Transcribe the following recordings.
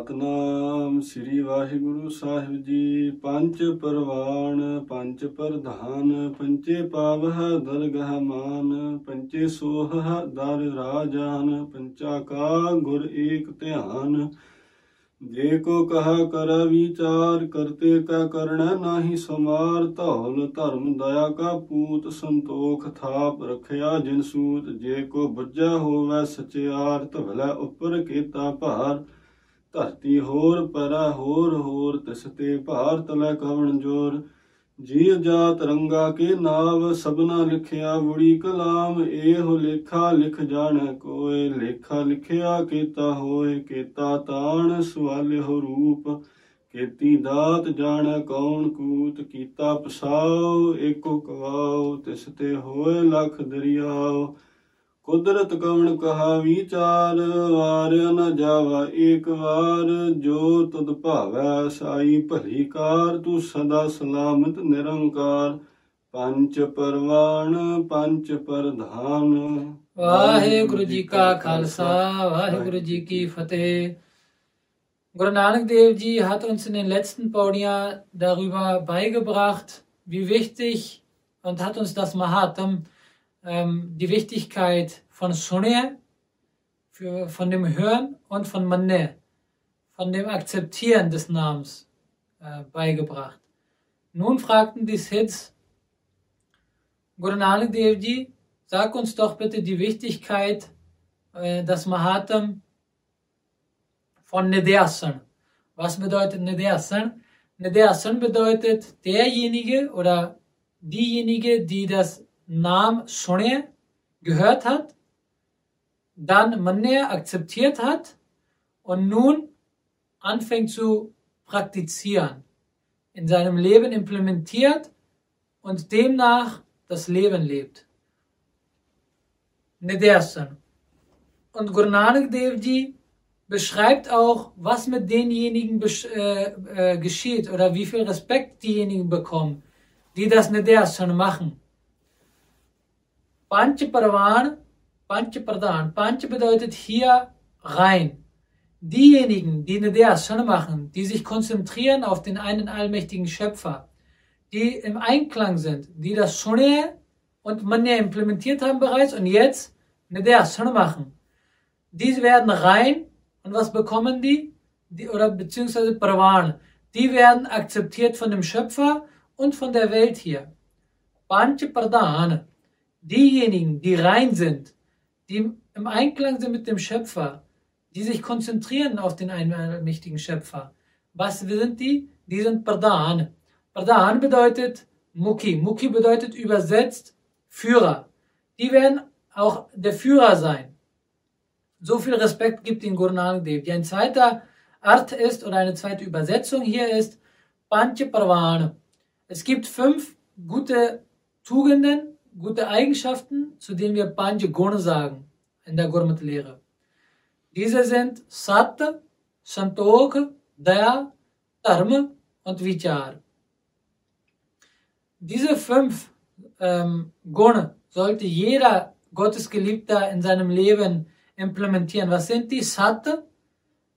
ਸਤਨਾਮ ਸ੍ਰੀ ਵਾਹਿਗੁਰੂ ਸਾਹਿਬ ਜੀ। ਪੰਜ ਪਰਵਾਨ ਪੰਜ ਪ੍ਰਧਾਨ ਪੰਚੇ ਪਾਵਹ ਦਰਗਹ ਮਾਨ ਪੰਚੇ ਸੋਹ ਦਰ ਰਾਜਾਨ ਪੰਚਾ ਕਾ ਗੁਰ ਏਕ ਧਿਆਨ। ਜੇ ਕੋ ਕਹਾ ਕਰ ਵਿਚਾਰ, ਕਰਤੇ ਕਾ ਕਰਣਾ ਨਾਹੀ ਸਮਾਰ। ਧੌਲ ਧਰਮ ਦਇਆ ਕਾ ਪੂਤ ਸੰਤੋਖ ਥਾਪ ਰਖਿਆ ਜਿਨ ਸੂਤ। ਜੇ ਕੋ ਬੁੱਝਾ ਹੋਵੇ ਸਚਿਆਰ ਧਵਲਾ ਉੱਪਰ ਕੀਤਾ ਭਾਰ। ਧਰਤੀ ਹੋਰ, ਪਰਾ ਹੋਰ ਹੋਰ ਤਿਸ ਤੇ ਭਾਰ ਤਲੈ ਕਵਣ ਜੋਰ। ਜੀਵ ਜਾਤ ਰੰਗਾ ਕੇ ਨਾਮ ਸਭਨਾ ਲਿਖਿਆ ਬੁੜੀ ਕਲਾਮ, ਇਹੋ ਲੇਖਾ ਲਿਖ ਜਾਣ ਕੋਏ ਲੇਖਾ ਲਿਖਿਆ ਕੀਤਾ ਹੋਏ ਕੀਤਾ ਤਾਣ ਸਵਾਲਿਓ ਰੂਪ। ਕੀਤੀ ਦਾਤ ਜਾਣ ਕੌਣ ਕੂਤ, ਕੀਤਾ ਪਸਾਓ ਏਕੋ ਕਵਾਓ ਤਿਸ ਤੇ ਹੋਏ ਲਖ ਦਰਿਆਓ ਕੁਦਰਤ ਕਵਣ ਕਹਾ ਵਿਚਾਰ ਵਾਰਿਆ ਨ ਜਾਵਾ ਏਕ ਵਾਰ ਜੋ ਤੁਧ ਭਾਵੈ ਸਾਈ ਭਲੀ ਕਾਰ ਤੂੰ ਸਦਾ ਸਲਾਮਤ ਨਿਰੰਕਾਰ ਪੰਚ ਪਰਵਾਨ ਪੰਚ ਪ੍ਰਧਾਨ ਵਾਹਿਗੁਰੂ ਜੀ ਕਾ ਖਾਲਸਾ ਵਾਹਿਗੁਰੂ ਜੀ ਕੀ ਫਤਿਹ Guru Nanak Dev Ji hat uns in den letzten Paudien darüber beigebracht, wie wichtig und hat uns das Mahatam ähm, die Wichtigkeit von Sunne, für, von dem Hören und von Manne, von dem Akzeptieren des Namens äh, beigebracht. Nun fragten die Sids, Guru Nanak Dev Ji, sag uns doch bitte die Wichtigkeit äh, des Mahatam von Nidyasan. Was bedeutet Nidyasan? Nidyasan bedeutet derjenige oder diejenige, die das Namen Shone gehört hat, dann Manne akzeptiert hat und nun anfängt zu praktizieren, in seinem Leben implementiert und demnach das Leben lebt. Nidyasan. Und Guru Nanak Dev beschreibt auch, was mit denjenigen äh, äh, geschieht oder wie viel Respekt diejenigen bekommen, die das Nidyasan machen. Panch Parvan, Panch Pradhan. Panch bedeutet hier rein. Diejenigen, die eine Deasana machen, die sich konzentrieren auf den einen allmächtigen Schöpfer, die im Einklang sind, die das Shone und Manya implementiert haben bereits und jetzt eine Deasana machen. Diese werden rein und was bekommen die? die oder beziehungsweise Pravan. Die werden akzeptiert von dem Schöpfer und von der Welt hier. Panch Pradhan diejenigen, die rein sind, die im Einklang sind mit dem Schöpfer, die sich konzentrieren auf den allmächtigen Schöpfer. Was sind die? Die sind Pradhan. Pradhan bedeutet Mukhi. Mukhi bedeutet übersetzt Führer. Die werden auch der Führer sein. So viel Respekt gibt ihnen Guru Nanak Dev. Die ein zweiter Art ist oder eine zweite Übersetzung hier ist Pancha Parvana. Es gibt fünf gute Tugenden, gute Eigenschaften, zu denen wir Panch Guna sagen in der Gurmat-Lehre. Diese sind Sat, Santokh, Daya, Dharma und Vichar. Diese fünf ähm, Guna sollte jeder Gottesgeliebter in seinem Leben implementieren. Was sind die? Sat,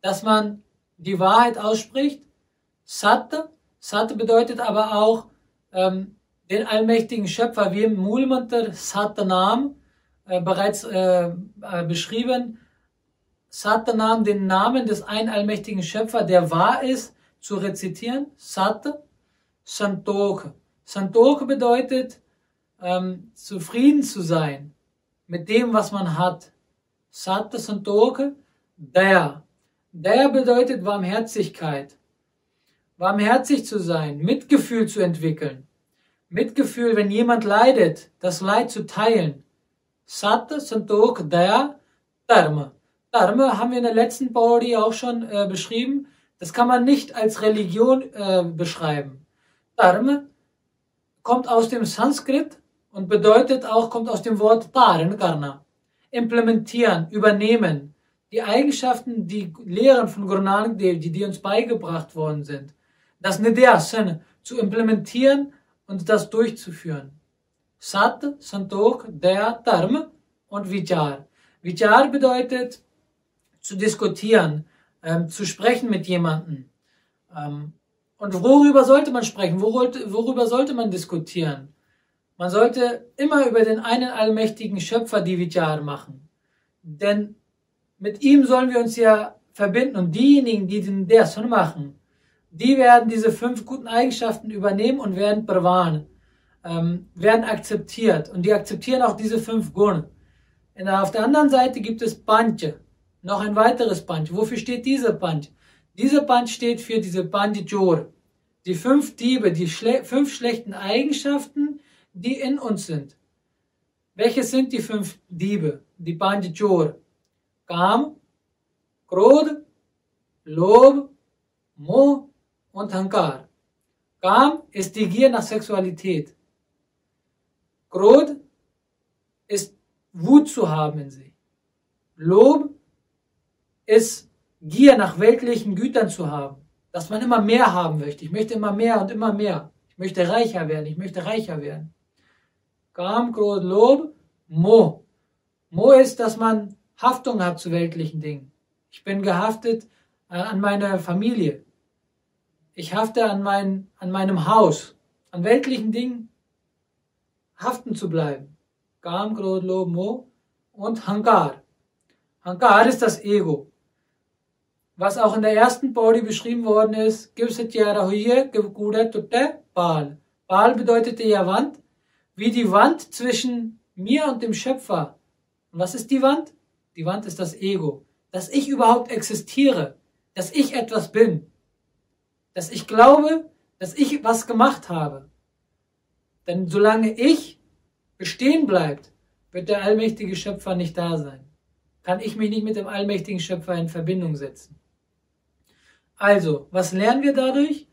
dass man die Wahrheit ausspricht. Sat, Sat bedeutet aber auch ähm, den allmächtigen Schöpfer, wie im Mulmantar Satanam äh, bereits äh, äh, beschrieben, Satanam, den Namen des ein allmächtigen Schöpfer, der wahr ist, zu rezitieren. Sat Santokh. Santokh bedeutet, ähm, zufrieden zu sein mit dem, was man hat. Sat Santokh, der. Der bedeutet Warmherzigkeit. Warmherzig zu sein, Mitgefühl zu entwickeln. Mitgefühl, wenn jemand leidet, das Leid zu teilen. Sat Santokh Daya Dharma. Dharma haben wir in der letzten Paudi auch schon äh, beschrieben. Das kann man nicht als Religion äh, beschreiben. Dharma kommt aus dem Sanskrit und bedeutet auch, kommt aus dem Wort Dharan Karna. Implementieren, übernehmen. Die Eigenschaften, die Lehren von Guru Nanak Dev, die, die uns beigebracht worden sind. Das Nidyasan zu implementieren und das durchzuführen. Sat, Santokh, Daya, Dharma und Vichar. Vichar bedeutet zu diskutieren, ähm, zu sprechen mit jemandem. Ähm, und worüber sollte man sprechen? Worüber sollte man diskutieren? Man sollte immer über den einen allmächtigen Schöpfer die Vichar machen. Denn mit ihm sollen wir uns ja verbinden und diejenigen, die den Dersun machen, die werden diese fünf guten Eigenschaften übernehmen und werden bewahren, ähm, werden akzeptiert und die akzeptieren auch diese fünf Gun. Und auf der anderen Seite gibt es Panche, noch ein weiteres Panch. Wofür steht dieser Panch? Dieser Panch steht für diese Panchajor, die fünf Diebe, die schle fünf schlechten Eigenschaften, die in uns sind. Welche sind die fünf Diebe? Die Panchajor. Kam, Krodh, Lob, Moh und Hankar. Kam ist die Gier nach Sexualität. Krodh ist Wut zu haben in sich. Lob ist Gier nach weltlichen Gütern zu haben. Dass man immer mehr haben möchte. Ich möchte immer mehr und immer mehr. Ich möchte reicher werden. Ich möchte reicher werden. Kam, Krodh, Lob, Mo. Mo ist, dass man Haftung hat zu weltlichen Dingen. Ich bin gehaftet äh, an meine Familie. Ich hafte an, mein, an meinem Haus. An weltlichen Dingen haften zu bleiben. Kam, Krodh, Lob, Mo und Hankar. Hankar ist das Ego. Was auch in der ersten Paudi beschrieben worden ist, Pal. Pal bedeutete ja Wand, wie die Wand zwischen mir und dem Schöpfer. Und was ist die Wand? Die Wand ist das Ego. Dass ich überhaupt existiere, dass ich etwas bin, dass ich glaube, dass ich was gemacht habe. Denn solange ich bestehen bleibt, wird der allmächtige Schöpfer nicht da sein. Kann ich mich nicht mit dem allmächtigen Schöpfer in Verbindung setzen. Also, was lernen wir dadurch?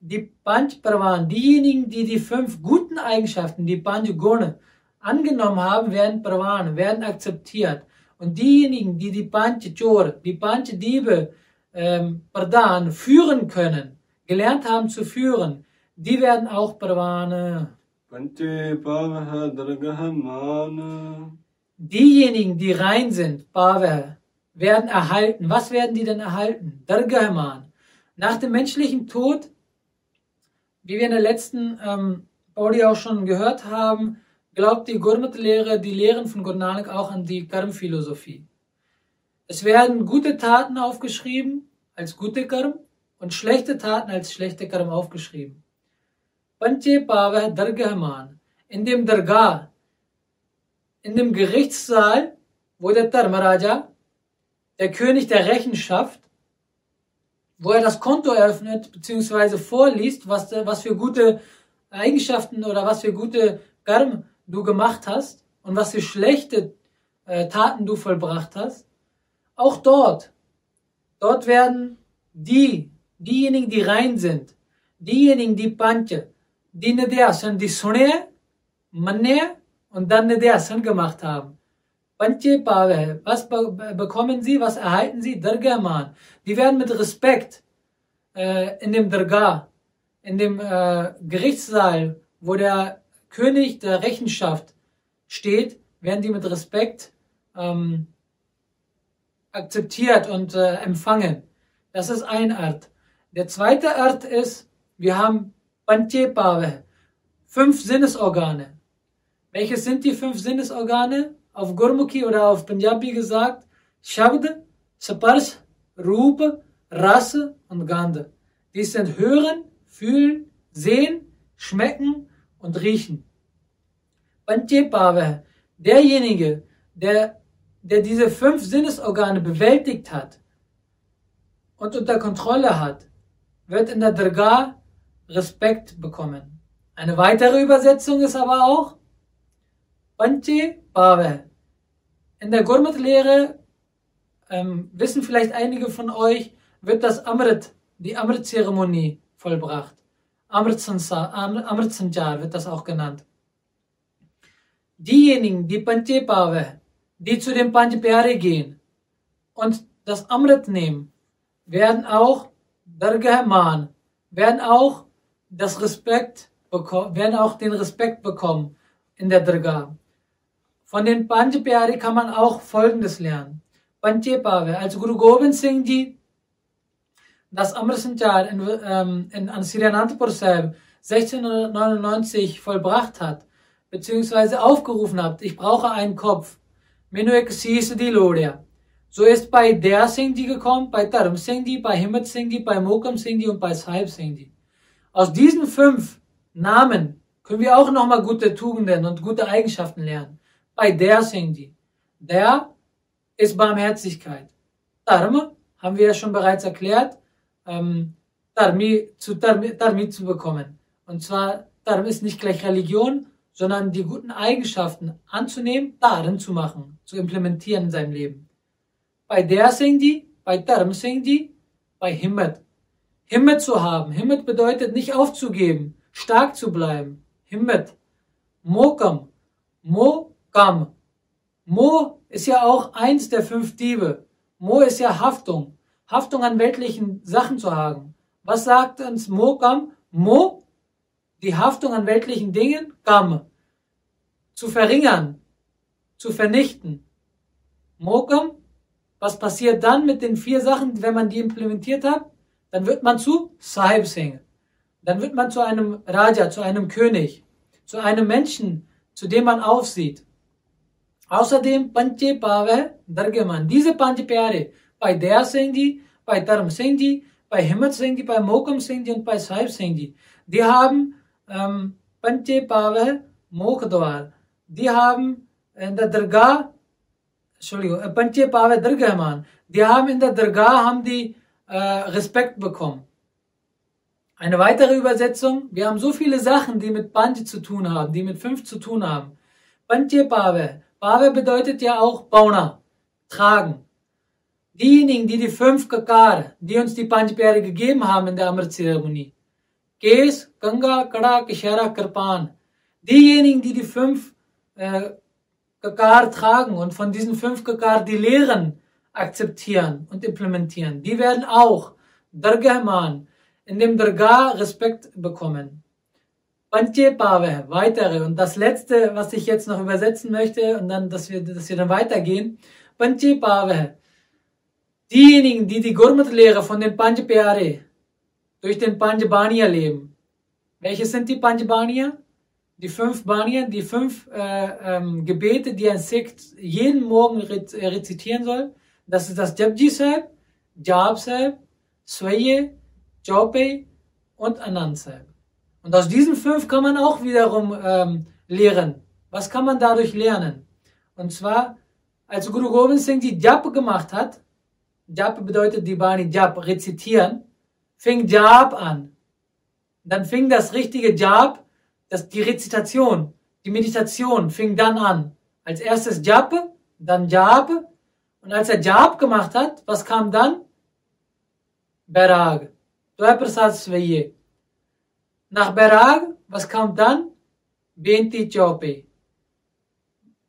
Die Panch Pravan, diejenigen, die die fünf guten Eigenschaften, die Panch Gune, angenommen haben, werden Pravan, werden akzeptiert. Und diejenigen, die die Panch Chor, die Panch Diebe, ähm, Pradhan führen können, gelernt haben zu führen, die werden auch Pravane. Diejenigen, die rein sind, Pava, werden erhalten. Was werden die denn erhalten? Dargahman. Nach dem menschlichen Tod, wie wir in der letzten ähm, Body auch schon gehört haben, glaubt die Gurmat-Lehre, die Lehren von Gurnanak auch an die Karm-Philosophie. Es werden gute Taten aufgeschrieben als gute Karm und schlechte Taten als schlechte Karm aufgeschrieben. Panche Pava Dargahman. In dem Dargah, in dem Gerichtssaal, wo der Dharmaraja der König der Rechenschaft, wo er das Konto eröffnet bzw. vorliest, was, was für gute Eigenschaften oder was für gute Karm du gemacht hast und was für schlechte äh, Taten du vollbracht hast. Auch dort, dort werden die, diejenigen, die rein sind, diejenigen, die Panche, die Nidyasan, die Sunne, Manne und dann Nidyasan gemacht haben, Panche Pave. Was bekommen sie? Was erhalten sie? Dargaman. Die werden mit Respekt äh, in dem Dargah, in dem äh, Gerichtssaal, wo der König der Rechenschaft steht, werden die mit Respekt ähm, akzeptiert und äh, empfangen. Das ist ein Art. Der zweite Art ist, wir haben Panche Pave, fünf Sinnesorgane. Welche sind die fünf Sinnesorgane? auf Gurmukhi oder auf Punjabi gesagt, Shabd, Sapars, Rup, Rasse und Gande. Dies sind Hören, Fühlen, Sehen, Schmecken und Riechen. Panchepave, derjenige, der, der diese fünf Sinnesorgane bewältigt hat und unter Kontrolle hat, wird in der Dargah Respekt bekommen. Eine weitere Übersetzung ist aber auch Panche Bave. In der Gurmat-Lehre, ähm, wissen vielleicht einige von euch, wird das Amrit, die Amrit-Zeremonie vollbracht. Amrit Sanjar wird das auch genannt. Diejenigen, die Panche Pave, die zu dem Panch Pyare gehen und das Amrit nehmen, werden auch Dargahman, werden auch das Respekt bekommen, werden auch den Respekt bekommen in der Dargah. Von den Pyare kann man auch Folgendes lernen. Panche Pave, als Guru Gobind Singh Ji das Amr Sanjar in, ähm, in Ansirianantapur Sahib 1699 vollbracht hat, beziehungsweise aufgerufen hat, ich brauche einen Kopf. Menu ek di Lodia. So ist bei der Singh Ji gekommen, bei Dharm Singh Ji, bei Himmat Singh Ji, bei Mokam Singh Ji und bei Sahib Singh Ji. Aus diesen fünf Namen können wir auch nochmal gute Tugenden und gute Eigenschaften lernen. Bei der Singh Ji. Der ist Barmherzigkeit. Dharma haben wir ja schon bereits erklärt, ähm, Dharmi, zu Dharmi, Dharmi zu bekommen. Und zwar, Dharma ist nicht gleich Religion, sondern die guten Eigenschaften anzunehmen, darin zu machen, zu implementieren in seinem Leben. Bei der Singh bei Dharm Singh bei Himmat. Himmat zu haben. Himmat bedeutet nicht aufzugeben, stark zu bleiben. Himmat. Mokam. Mokam. Mo ist ja auch eins der fünf Diebe. Mo ist ja Haftung. Haftung an weltlichen Sachen zu haben. Was sagt uns Mokam? Mo, die Haftung an weltlichen Dingen, Kam, zu verringern, zu vernichten. Mokam, was passiert dann mit den vier Sachen, wenn man die implementiert hat? Dann wird man zu Sahib Singh. Dann wird man zu einem Raja, zu einem König, zu einem Menschen, zu dem man aufsieht. Außerdem Panche Pave Dargeman. Diese Panche Pyare bei Der Singh bei Dharm Singh bei Himmat Singh bei Mokam Singh und bei Sahib Singh. Die haben ähm, Panche Pave Mokhdwar. Die haben in der Dargah, Entschuldigung, äh, Panche Pave Dargahman. Die haben in der Dargah haben die äh, Respekt bekommen. Eine weitere Übersetzung, wir haben so viele Sachen, die mit Panche zu tun haben, die mit fünf zu tun haben. Panche Pave, Pave bedeutet ja auch Bauna, tragen. Diejenigen, die die fünf Kakar, die uns die Panchpyare gegeben haben in der Amrit-Zeremonie, Kes, Ganga, Kada, Kishara, Kirpan, diejenigen, die die fünf äh, Kakar tragen und von diesen fünf Kakar die Lehren akzeptieren und implementieren, die werden auch Dargahman in dem Dargah Respekt bekommen. Panche Pave, weitere. Und das letzte, was ich jetzt noch übersetzen möchte, und dann, dass wir, dass wir dann weitergehen. Panche Pave. Diejenigen, die die Gurmat-Lehre von den Panch Pyare durch den Panch Baniya leben. Welche sind die Panch Baniya? Die fünf Baniya, die fünf äh, ähm, Gebete, die ein Sekt jeden Morgen rezitieren soll. Das ist das Japji Sahib, Jab Sahib, Swaye, Jope und Anand Sahib. Und aus diesen fünf kann man auch wiederum ähm, lehren. Was kann man dadurch lernen? Und zwar, als Guru Gobind Singh die Jap gemacht hat, Jap bedeutet die Bani Jap, rezitieren, fing Jap an. Dann fing das richtige Jap, das, die Rezitation, die Meditation fing dann an. Als erstes Jap, dann Jap. Und als er Jap gemacht hat, was kam dann? Berag. Doi Prasad Sveye. Nach Berag, was kommt dann? Benti Chope.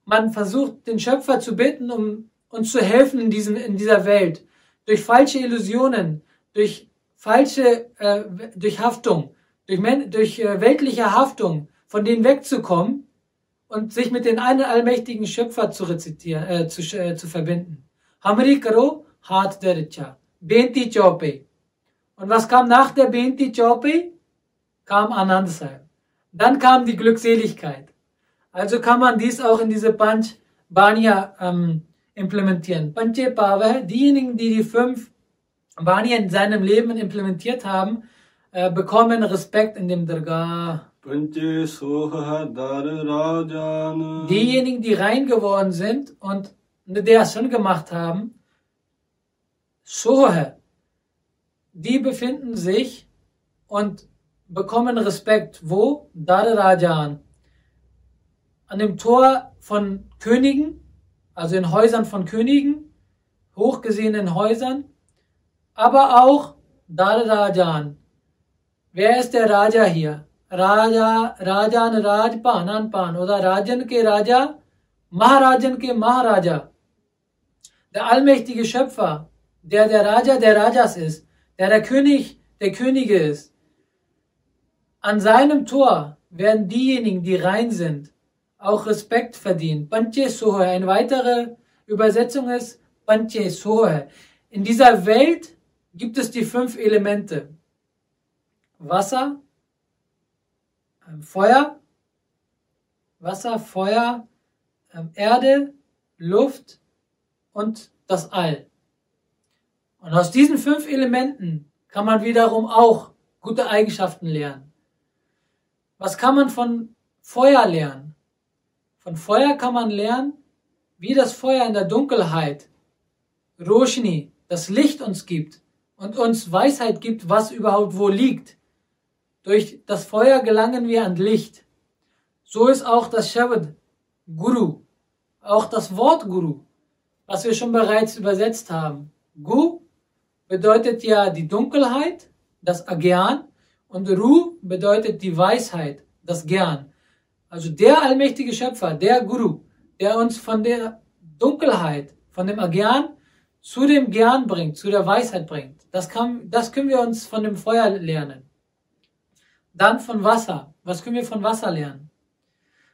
Man versucht, den Schöpfer zu bitten, um uns zu helfen in, diesem, in dieser Welt. Durch falsche Illusionen, durch falsche, äh, durch Haftung, durch, durch äh, weltliche Haftung, von denen wegzukommen und sich mit den einen allmächtigen Schöpfer zu rezitieren, äh, zu, äh, zu verbinden. Hamri karo, hat der Benti Chope. Und was kam nach der Benti Chope? kam Anand Sahib. Dann kam die Glückseligkeit. Also kann man dies auch in diese Panch Banya ähm, implementieren. Panche Pava, diejenigen, die die fünf Banya in seinem Leben implementiert haben, bekommen Respekt in dem Dargah. Diejenigen, die rein geworden sind und der schon gemacht haben, Sohe, die befinden sich und bekommen Respekt. Wo? Dar Rajan. An dem Tor von Königen, also in Häusern von Königen, hochgesehenen Häusern, aber auch Dar Rajan. Wer ist der Raja hier? Raja, Rajan Rajpan, Anpan oder Rajan ke Raja, Maharajan ke Maharaja. Der allmächtige Schöpfer, der der Raja der Rajas ist, der der König der Könige ist an seinem Tor werden diejenigen, die rein sind, auch Respekt verdienen. Panche Sohe. Eine weitere Übersetzung ist Panche Sohe. In dieser Welt gibt es die fünf Elemente. Wasser, ähm, Feuer, Wasser, Feuer, ähm, Erde, Luft und das All. Und aus diesen fünf Elementen kann man wiederum auch gute Eigenschaften lernen. Was kann man von Feuer lernen? Von Feuer kann man lernen, wie das Feuer in der Dunkelheit, Roshni, das Licht uns gibt und uns Weisheit gibt, was überhaupt wo liegt. Durch das Feuer gelangen wir an Licht. So ist auch das Shabad Guru, auch das Wort Guru, was wir schon bereits übersetzt haben. Gu bedeutet ja die Dunkelheit, das Agyan, und Ru bedeutet die Weisheit, das Gern. Also der allmächtige Schöpfer, der Guru, der uns von der Dunkelheit, von dem Agyan zu dem Gern bringt, zu der Weisheit bringt. Das, kann, das können wir uns von dem Feuer lernen. Dann von Wasser. Was können wir von Wasser lernen?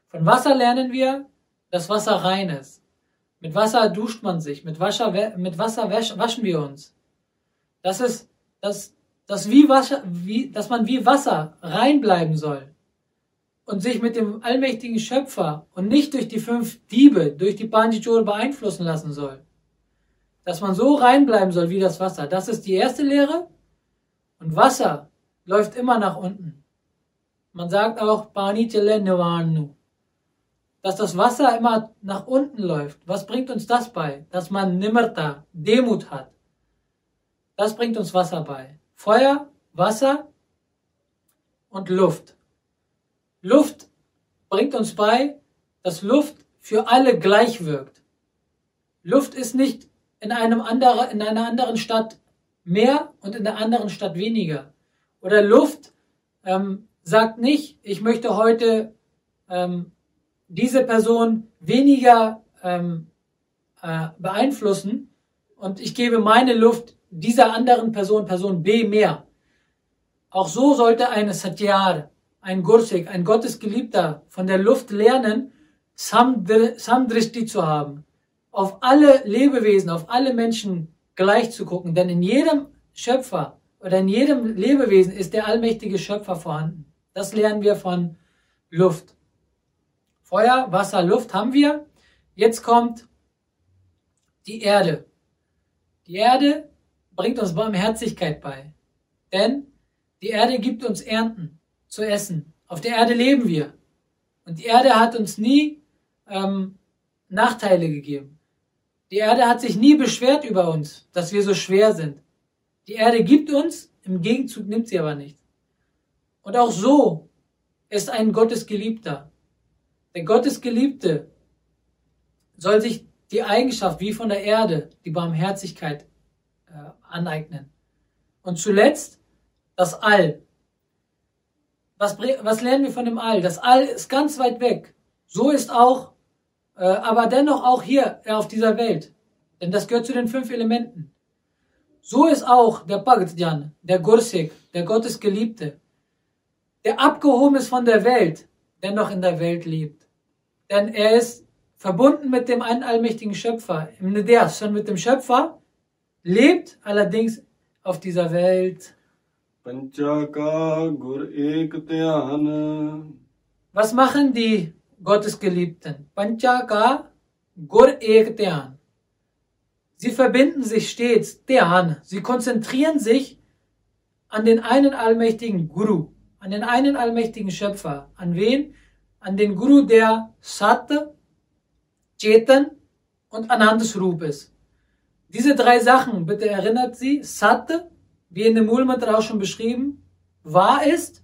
Von Wasser lernen wir, dass Wasser rein ist. Mit Wasser duscht man sich, mit Wasser, mit Wasser waschen wir uns. Das ist, dass, dass, wie Wasser, wie, dass man wie Wasser rein bleiben soll und sich mit dem allmächtigen Schöpfer und nicht durch die fünf Diebe, durch die Panjichur beeinflussen lassen soll. Dass man so rein bleiben soll wie das Wasser. Das ist die erste Lehre. Und Wasser läuft immer nach unten. Man sagt auch Pani Nirvanu dass das Wasser immer nach unten läuft. Was bringt uns das bei? Dass man Nimmerta, Demut hat. Das bringt uns Wasser bei. Feuer, Wasser und Luft. Luft bringt uns bei, dass Luft für alle gleich wirkt. Luft ist nicht in, einem anderen, in einer anderen Stadt mehr und in der anderen Stadt weniger. Oder Luft ähm, sagt nicht, ich möchte heute ähm, diese Person weniger ähm, äh, beeinflussen und ich gebe meine Luft dieser anderen Person, Person B, mehr. Auch so sollte eine Satyar, ein Gursik, ein Gottesgeliebter von der Luft lernen, Samdrishti zu haben. Auf alle Lebewesen, auf alle Menschen gleich zu gucken. Denn in jedem Schöpfer oder in jedem Lebewesen ist der allmächtige Schöpfer vorhanden. Das lernen wir von Luft. Feuer, Wasser, Luft haben wir. Jetzt kommt die Erde. Die Erde bringt uns Barmherzigkeit bei. Denn die Erde gibt uns Ernten zu essen. Auf der Erde leben wir. Und die Erde hat uns nie ähm, Nachteile gegeben. Die Erde hat sich nie beschwert über uns, dass wir so schwer sind. Die Erde gibt uns, im Gegenzug nimmt sie aber nichts. Und auch so ist ein Gottesgeliebter. Der Gottesgeliebte soll sich die Eigenschaft wie von der Erde, die Barmherzigkeit äh, aneignen. Und zuletzt das All. Was, was lernen wir von dem All? Das All ist ganz weit weg. So ist auch, äh, aber dennoch auch hier auf dieser Welt. Denn das gehört zu den fünf Elementen. So ist auch der Bhagdjan, der Gursik, der Gottesgeliebte, der abgehoben ist von der Welt, dennoch in der Welt lebt. Denn er ist verbunden mit dem einen allmächtigen Schöpfer, im Niders, schon mit dem Schöpfer, lebt allerdings auf dieser Welt. Was machen die Gottesgeliebten? Panchaka Gur Ek Sie verbinden sich stets, Dhyan. Sie konzentrieren sich an den einen allmächtigen Guru, an den einen allmächtigen Schöpfer. An wen? An den Guru, der Sat, Chetan und Anandasrup ist. Diese drei Sachen, bitte erinnert Sie, Sat, wie in dem Mulmantra auch schon beschrieben, wahr ist,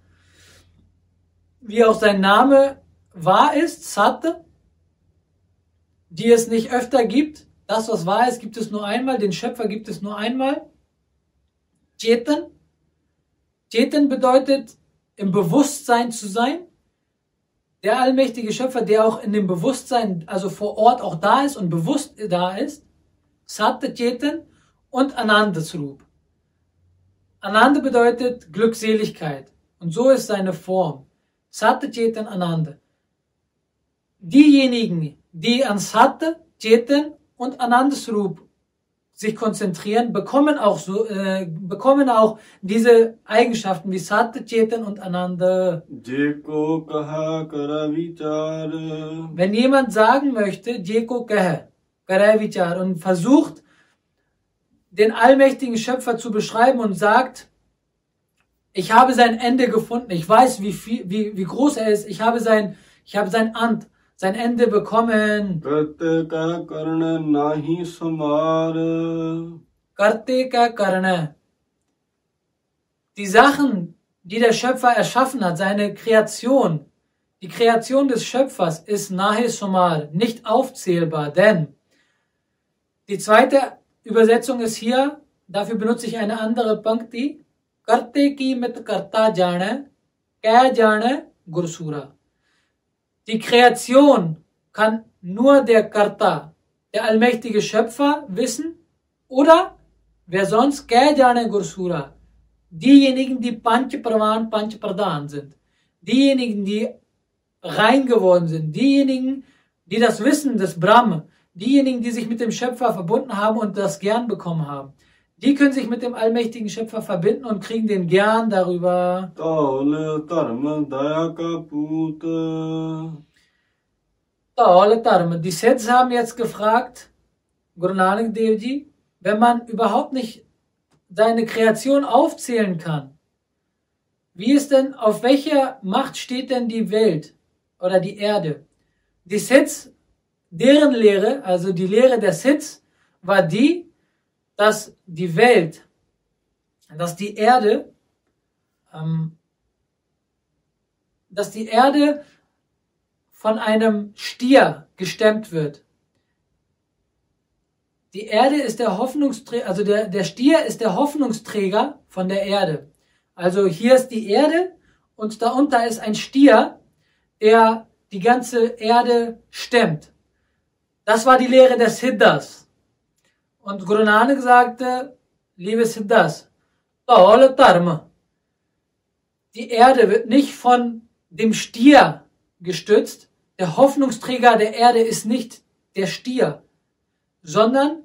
wie auch sein Name wahr ist, Sat, die es nicht öfter gibt. Das, was wahr ist, gibt es nur einmal, den Schöpfer gibt es nur einmal. Chetan. Chetan bedeutet, im Bewusstsein zu sein. Der allmächtige Schöpfer, der auch in dem Bewusstsein, also vor Ort auch da ist und bewusst da ist. Satta Chetan und Ananda Srup. Ananda bedeutet Glückseligkeit. Und so ist seine Form. Satta Chetan Ananda. Diejenigen, die an Satta, Chetan und Ananda Srup sich konzentrieren, bekommen auch, so, äh, bekommen auch diese Eigenschaften wie Satychetan und Ananda. Wenn jemand sagen möchte, und versucht, den allmächtigen Schöpfer zu beschreiben und sagt, ich habe sein Ende gefunden, ich weiß, wie, viel, wie, wie groß er ist, ich habe sein, ich habe sein Amt, sein Ende bekommen. Kartika Karna nahi sumar. Kartika Karna. Die Sachen, die der Schöpfer erschaffen hat, seine Kreation, die Kreation des Schöpfers ist Nahi sumar, nicht aufzählbar, denn die zweite Übersetzung ist hier, dafür benutze ich eine andere Punkti. Karte ki mit karta jane, kya jane gursura. Die Kreation kann nur der Karta, der allmächtige Schöpfer, wissen oder wer sonst Kya jane Gursura, diejenigen, die Panch Pravan, Panch Pradhan sind, diejenigen, die rein geworden sind, diejenigen, die das Wissen des Brahm, diejenigen, die sich mit dem Schöpfer verbunden haben und das gern bekommen haben, die können sich mit dem allmächtigen Schöpfer verbinden und kriegen den Gern darüber. Die Sets haben jetzt gefragt, Guru Nanak Devji, wenn man überhaupt nicht seine Kreation aufzählen kann, wie ist denn, auf welcher Macht steht denn die Welt oder die Erde? Die Sets, deren Lehre, also die Lehre der Sets, war die, dass die Welt, dass die Erde, ähm, dass die Erde von einem Stier gestemmt wird. Die Erde ist der Hoffnungsträger, also der, der Stier ist der Hoffnungsträger von der Erde. Also hier ist die Erde und darunter ist ein Stier, der die ganze Erde stemmt. Das war die Lehre des Siddhas. Und Guru Nanak sagte, liebe Siddhas, Taole Dharma. Die Erde wird nicht von dem Stier gestützt. Der Hoffnungsträger der Erde ist nicht der Stier, sondern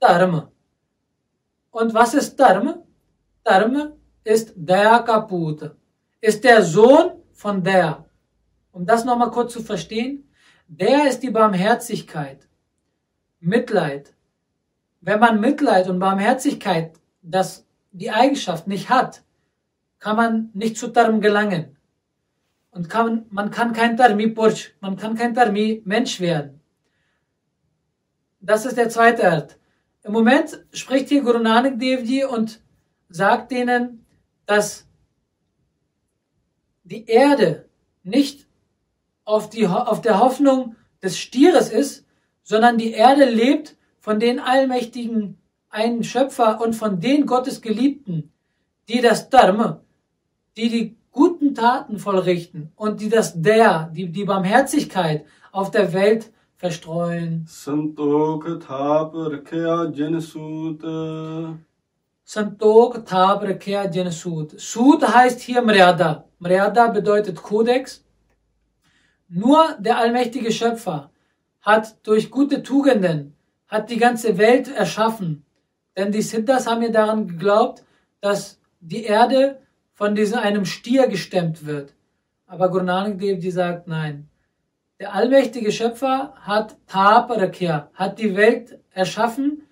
Dharma. Und was ist Dharma? Dharma ist der Kaput, ist der Sohn von der. Um das nochmal kurz zu verstehen, der ist die Barmherzigkeit, Mitleid. Wenn man Mitleid und Barmherzigkeit, das die Eigenschaft nicht hat, kann man nicht zu Dharma gelangen. Und kann, man kann kein Dharmi Pursch, man kann kein Dharmi Mensch werden. Das ist der zweite Art. Im Moment spricht hier Guru Nanak Dev Ji und sagt denen, dass die Erde nicht auf, die, auf der Hoffnung des Stieres ist, sondern die Erde lebt von den allmächtigen einen Schöpfer und von den Gottesgeliebten, die das Dharma, die die guten Taten vollrichten und die das Der, die, die Barmherzigkeit auf der Welt verstreuen. Santok Thap Rakhya Janasut. Santok Thap Rakhya Janasut. Sud heißt hier Mriada. Mriada bedeutet Kodex. Nur der allmächtige Schöpfer hat durch gute Tugenden hat die ganze Welt erschaffen. Denn die Siddhas haben ja daran geglaubt, dass die Erde von diesem einem Stier gestemmt wird. Aber Guru Nanak Dev Ji sagt nein. Der allmächtige Schöpfer hat Taparakya, hat die Welt erschaffen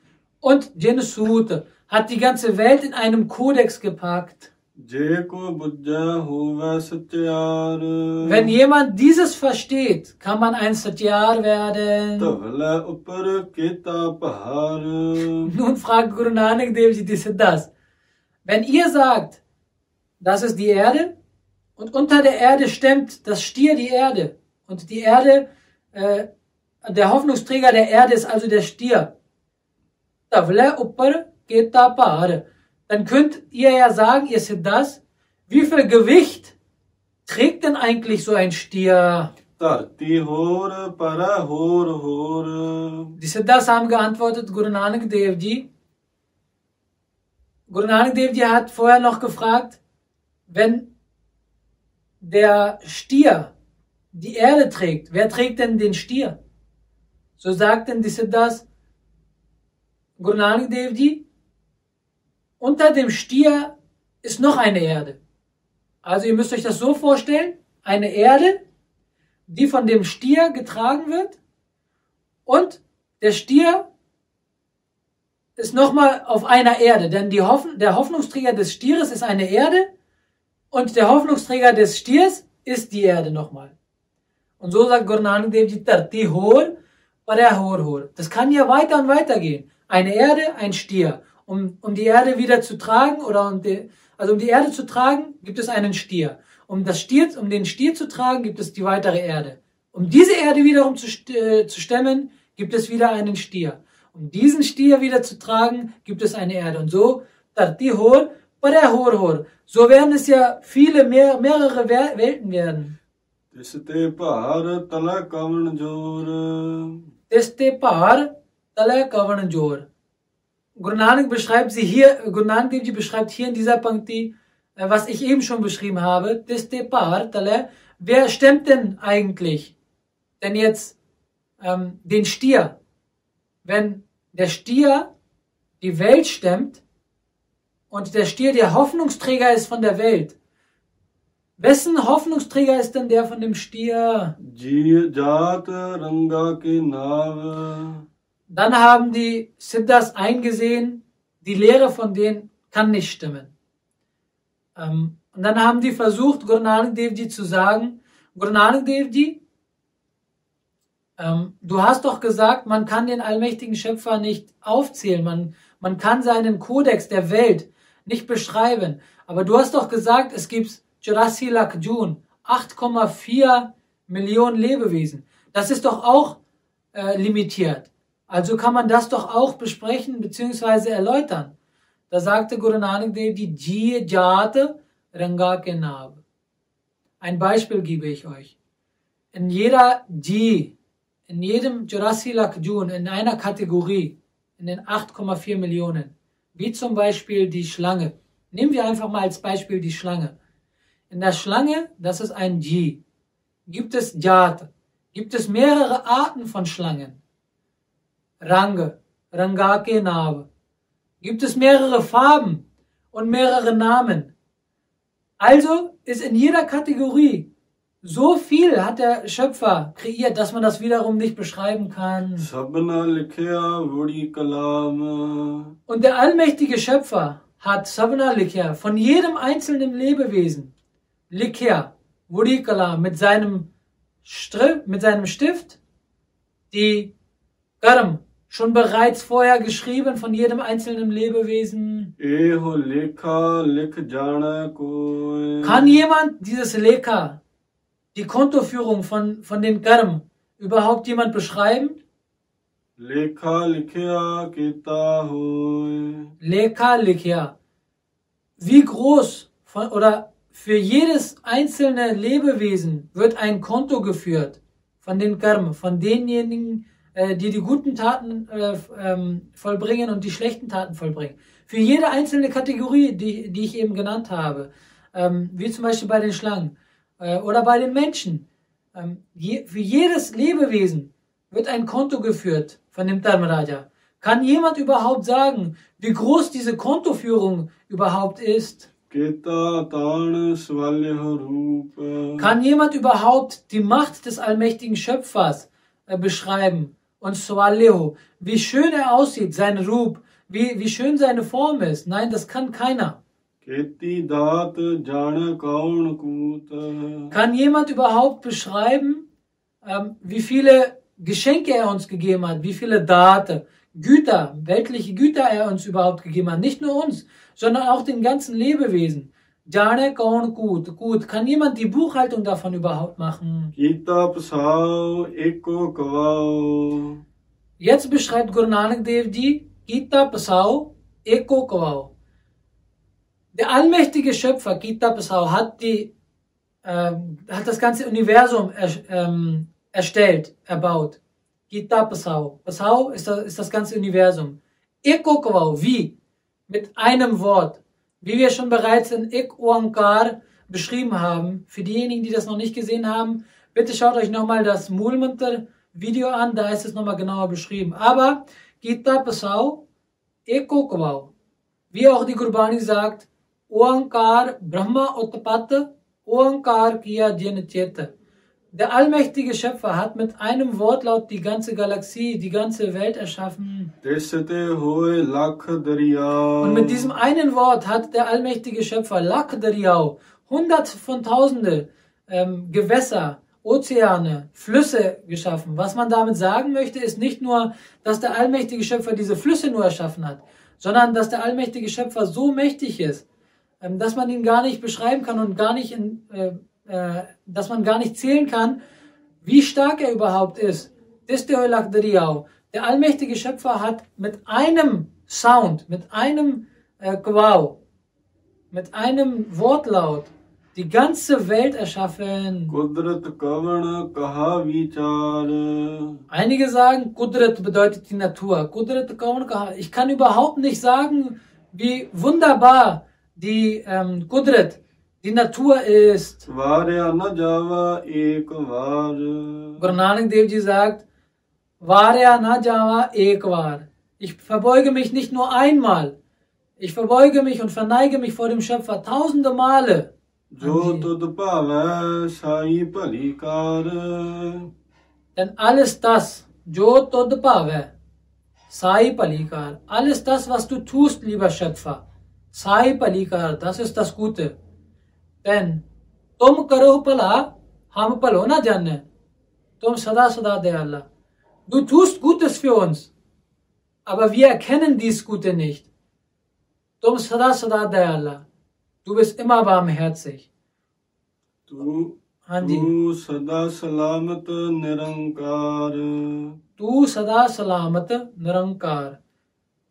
und Jenusute, hat die ganze Welt in einem Kodex gepackt. Wenn jemand dieses versteht, kann man ein Satyar werden. Nun fragt Guru Nanak Devji, Ji ist das. Wenn ihr sagt, das ist die Erde und unter der Erde stemmt das Stier die Erde und die Erde, äh, der Hoffnungsträger der Erde ist also der Stier dann könnt ihr ja sagen, ihr seht das, wie viel Gewicht trägt denn eigentlich so ein Stier? Tarti hore para hore hore. Die Siddhas haben geantwortet, Guru Nanak Dev Ji. Guru Nanak Dev hat vorher noch gefragt, wenn der Stier die Erde trägt, wer trägt denn den Stier? So sagt denn die Siddhas, Guru Nanak Dev unter dem Stier ist noch eine Erde. Also ihr müsst euch das so vorstellen, eine Erde, die von dem Stier getragen wird und der Stier ist nochmal auf einer Erde, denn Hoffn der Hoffnungsträger des Stieres ist eine Erde und der Hoffnungsträger des Stiers ist die Erde nochmal. Und so sagt Guru Nanak Tarti hol, Para hor hor. Das kann ja weiter und weiter gehen. Eine Erde, ein Stier. Um, um die Erde wieder zu tragen oder um die, also um die Erde zu tragen, gibt es einen Stier. Um das Stier, um den Stier zu tragen, gibt es die weitere Erde. Um diese Erde wiederum zu, äh, zu stemmen, gibt es wieder einen Stier. Um diesen Stier wieder zu tragen, gibt es eine Erde. Und so, Tartihor, Parahorhor. So werden es ja viele, mehr, mehrere Welten werden. Deste Paar, Tala Kavan Jor. Deste Paar, Tala Kavan Guru Nanak beschreibt sie hier, Guru Nanak Dev Ji beschreibt hier in dieser Punkti, äh, was ich eben schon beschrieben habe, Deste Par, wer stemmt denn eigentlich denn jetzt ähm, den Stier? Wenn der Stier die Welt stemmt und der Stier der Hoffnungsträger ist von der Welt, Wessen Hoffnungsträger ist denn der von dem Stier? Dann haben die Siddhas eingesehen, die Lehre von denen kann nicht stimmen. Ähm, und dann haben die versucht, Guru Nanak Dev Ji zu sagen, Guru Nanak Dev Ji, ähm, du hast doch gesagt, man kann den allmächtigen Schöpfer nicht aufzählen, man, man kann seinen Kodex der Welt nicht beschreiben. Aber du hast doch gesagt, es gibt Jurassic June, 8,4 Millionen Lebewesen. Das ist doch auch äh, limitiert. Also kann man das doch auch besprechen bzw. erläutern. Da sagte Guru Nanak Dev die Ji Jat Ranga Kenab. Ein Beispiel gebe ich euch. In jeder Ji, in jedem Jurassic June, in einer Kategorie, in den 8,4 Millionen, wie zum Beispiel die Schlange. Nehmen wir einfach mal als Beispiel die Schlange. In der Schlange, das ist ein Ji, gibt es Jat, gibt es mehrere Arten von Schlangen. Rang, Rangake Nav. Gibt es mehrere Farben und mehrere Namen. Also ist in jeder Kategorie so viel hat der Schöpfer kreiert, dass man das wiederum nicht beschreiben kann. Und der allmächtige Schöpfer hat Sabna Likya von jedem einzelnen Lebewesen Likya, Wurikala, mit seinem, mit seinem Stift die Karm schon bereits vorher geschrieben von jedem einzelnen Lebewesen. Kann jemand dieses Leka, die Kontoführung von, von den Karm, überhaupt jemand beschreiben? Leka Leka. Wie groß von, oder für jedes einzelne Lebewesen wird ein Konto geführt von den Karma, von denjenigen, äh, die die guten Taten äh, ähm, vollbringen und die schlechten Taten vollbringen. Für jede einzelne Kategorie, die, die ich eben genannt habe, ähm, wie zum Beispiel bei den Schlangen äh, oder bei den Menschen. Ähm, für jedes Lebewesen wird ein Konto geführt von dem Dharmaraja. Kann jemand überhaupt sagen, wie groß diese Kontoführung überhaupt ist? Kann jemand überhaupt die Macht des allmächtigen Schöpfers äh, beschreiben? Und Swaleho, wie schön er aussieht, sein Rub, wie, wie schön seine Form ist. Nein, das kann keiner. Kann jemand überhaupt beschreiben, ähm, wie viele Geschenke er uns gegeben hat, wie viele Daten, Güter, weltliche Güter er uns überhaupt gegeben hat? Nicht nur uns, sondern auch den ganzen Lebewesen. Jane kaun gut. Gut. Kann jemand die Buchhaltung davon überhaupt machen? Jetzt beschreibt Guru Nanak Dev Ji Gita Pasau Eko Kawao. Der allmächtige Schöpfer Gita Pasau hat die äh, hat das ganze Universum er, ähm, erstellt, erbaut. Gita Pasau. Pasau ist das, ist das ganze Universum. Eko Kawao. Wie? mit einem Wort, wie wir schon bereits in Ik Oankar beschrieben haben. Für diejenigen, die das noch nicht gesehen haben, bitte schaut euch nochmal das Mulmunter Video an, da ist es nochmal genauer beschrieben. Aber Gita Pasau eko kwau. Wie auch die Gurbani sagt, Oankar Brahma Utpat, Oankar Kiya Jin. Der allmächtige Schöpfer hat mit einem Wortlaut die ganze Galaxie, die ganze Welt erschaffen. Und mit diesem einen Wort hat der allmächtige Schöpfer Lakdariau hundert von tausende ähm, Gewässer, Ozeane, Flüsse geschaffen. Was man damit sagen möchte, ist nicht nur, dass der allmächtige Schöpfer diese Flüsse nur erschaffen hat, sondern dass der allmächtige Schöpfer so mächtig ist, ähm, dass man ihn gar nicht beschreiben kann und gar nicht in... Äh, äh, dass man gar nicht zählen kann, wie stark er überhaupt ist. Der allmächtige Schöpfer hat mit einem Sound, mit einem äh, mit einem Wortlaut die ganze Welt erschaffen. Einige sagen, Kudrat bedeutet die Natur. Ich kann überhaupt nicht sagen, wie wunderbar die ähm, Kudrat die Natur ist. Guru Nanak Dev Ji sagt, Varya na ekvar. Ich verbeuge mich nicht nur einmal. Ich verbeuge mich und verneige mich vor dem Schöpfer tausende Male. Denn alles das, Jyotod Sai Palikar, alles das, was du tust, lieber Schöpfer, Sai Palikar, das ist das Gute. पैन तुम करो भला हम भलो ना जाने तुम सदा सदा दयाला Du tust Gutes für uns, aber wir erkennen dies Gute nicht. Tum sada sada dayala. Du bist immer barmherzig. Du, du sada salamat nirankar. Du sada salamat nirankar.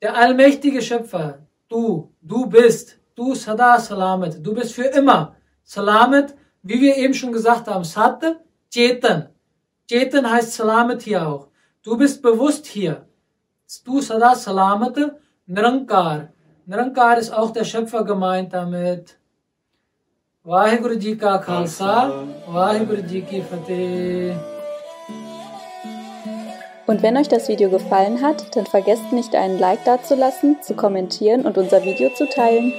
Der allmächtige Schöpfer, du, du bist, du sada salamat, du bist für immer. Salamat, wie wir eben schon gesagt haben, Sat, Chetan. Chetan heißt Salamat hier auch. Du bist bewusst hier. Du Sada Salamat Nirankar. Nirankar ist auch der Schöpfer gemeint damit. Vaheguru Ji ka Khalsa, Vaheguru Ji ki Fateh. Und wenn euch das Video gefallen hat, dann vergesst nicht einen Like dazulassen, zu kommentieren und unser Video zu teilen.